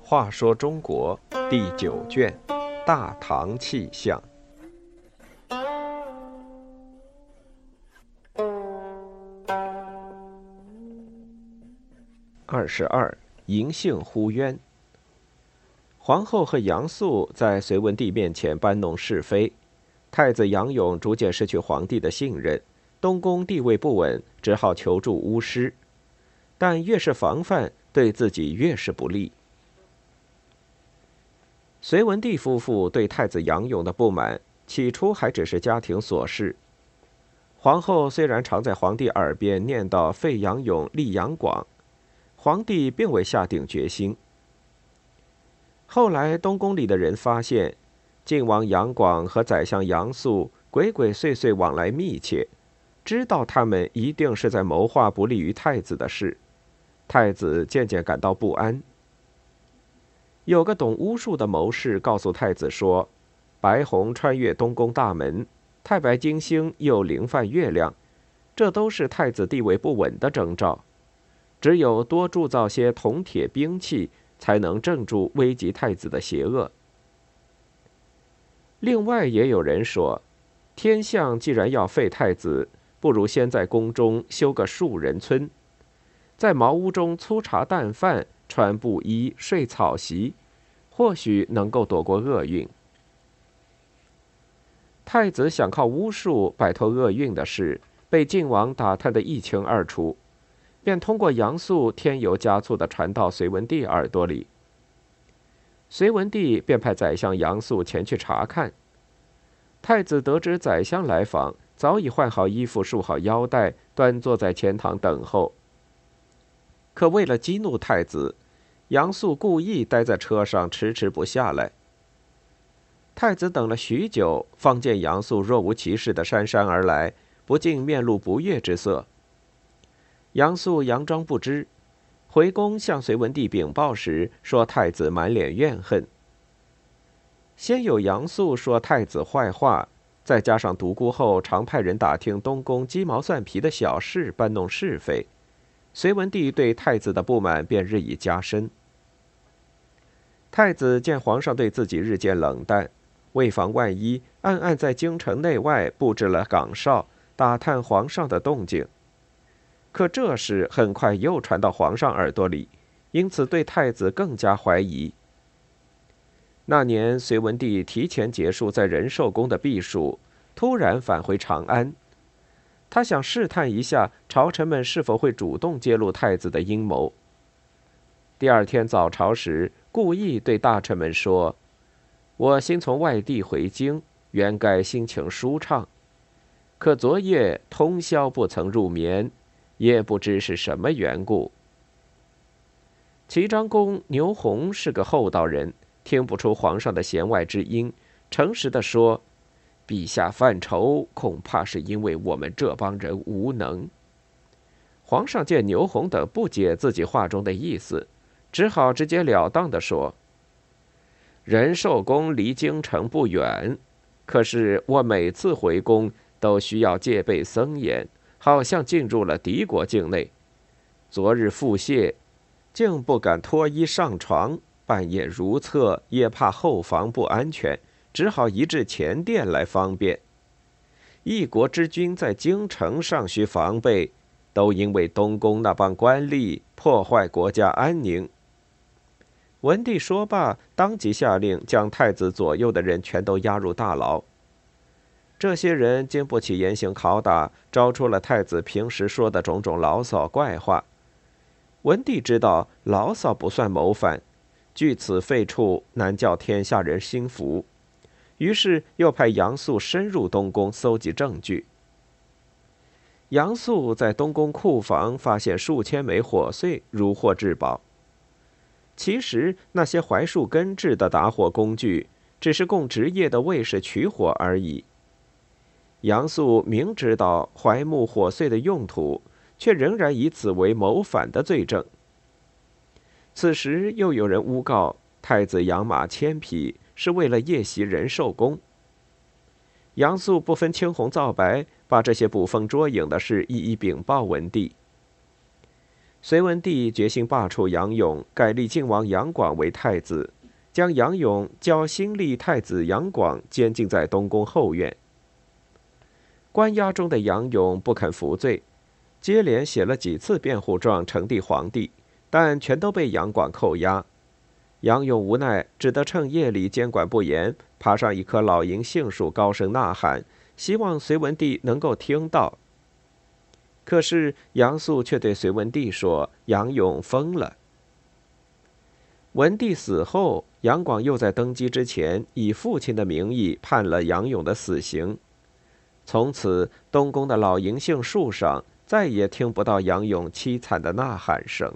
话说中国第九卷《大唐气象》二十二，银杏呼冤。皇后和杨素在隋文帝面前搬弄是非，太子杨勇逐渐失去皇帝的信任，东宫地位不稳，只好求助巫师，但越是防范，对自己越是不利。隋文帝夫妇对太子杨勇的不满，起初还只是家庭琐事。皇后虽然常在皇帝耳边念叨废杨勇立杨广，皇帝并未下定决心。后来东宫里的人发现，晋王杨广和宰相杨素鬼鬼祟祟往来密切，知道他们一定是在谋划不利于太子的事，太子渐渐感到不安。有个懂巫术的谋士告诉太子说：“白虹穿越东宫大门，太白金星又凌犯月亮，这都是太子地位不稳的征兆。只有多铸造些铜铁兵器，才能镇住危及太子的邪恶。”另外也有人说，天象既然要废太子，不如先在宫中修个庶人村，在茅屋中粗茶淡饭。穿布衣、睡草席，或许能够躲过厄运。太子想靠巫术摆脱厄运的事，被晋王打探得一清二楚，便通过杨素添油加醋的传到隋文帝耳朵里。隋文帝便派宰相杨素前去查看。太子得知宰相来访，早已换好衣服、束好腰带，端坐在前堂等候。可为了激怒太子，杨素故意待在车上，迟迟不下来。太子等了许久，方见杨素若无其事的姗姗而来，不禁面露不悦之色。杨素佯装不知，回宫向隋文帝禀报时，说太子满脸怨恨。先有杨素说太子坏话，再加上独孤后常派人打听东宫鸡毛蒜皮的小事，搬弄是非。隋文帝对太子的不满便日益加深。太子见皇上对自己日渐冷淡，为防万一，暗暗在京城内外布置了岗哨，打探皇上的动静。可这事很快又传到皇上耳朵里，因此对太子更加怀疑。那年，隋文帝提前结束在仁寿宫的避暑，突然返回长安。他想试探一下朝臣们是否会主动揭露太子的阴谋。第二天早朝时，故意对大臣们说：“我新从外地回京，原该心情舒畅，可昨夜通宵不曾入眠，也不知是什么缘故。”齐章公牛弘是个厚道人，听不出皇上的弦外之音，诚实的说。陛下犯愁，恐怕是因为我们这帮人无能。皇上见牛弘等不解自己话中的意思，只好直截了当的说：“仁寿宫离京城不远，可是我每次回宫都需要戒备森严，好像进入了敌国境内。昨日腹泻，竟不敢脱衣上床，半夜如厕也怕后房不安全。”只好移至前殿来方便。一国之君在京城尚需防备，都因为东宫那帮官吏破坏国家安宁。文帝说罢，当即下令将太子左右的人全都押入大牢。这些人经不起严刑拷打，招出了太子平时说的种种牢骚怪话。文帝知道牢骚不算谋反，据此废黜，难叫天下人心服。于是又派杨素深入东宫搜集证据。杨素在东宫库房发现数千枚火碎，如获至宝。其实那些槐树根制的打火工具，只是供职业的卫士取火而已。杨素明知道槐木火碎的用途，却仍然以此为谋反的罪证。此时又有人诬告太子养马千匹。是为了夜袭仁寿宫。杨素不分青红皂白，把这些捕风捉影的事一一禀报文帝。隋文帝决心罢黜杨勇，改立晋王杨广为太子，将杨勇交新立太子杨广监禁在东宫后院。关押中的杨勇不肯服罪，接连写了几次辩护状呈递皇帝，但全都被杨广扣押。杨勇无奈，只得趁夜里监管不严，爬上一棵老银杏树，高声呐喊，希望隋文帝能够听到。可是杨素却对隋文帝说：“杨勇疯了。”文帝死后，杨广又在登基之前以父亲的名义判了杨勇的死刑。从此，东宫的老银杏树上再也听不到杨勇凄惨的呐喊声。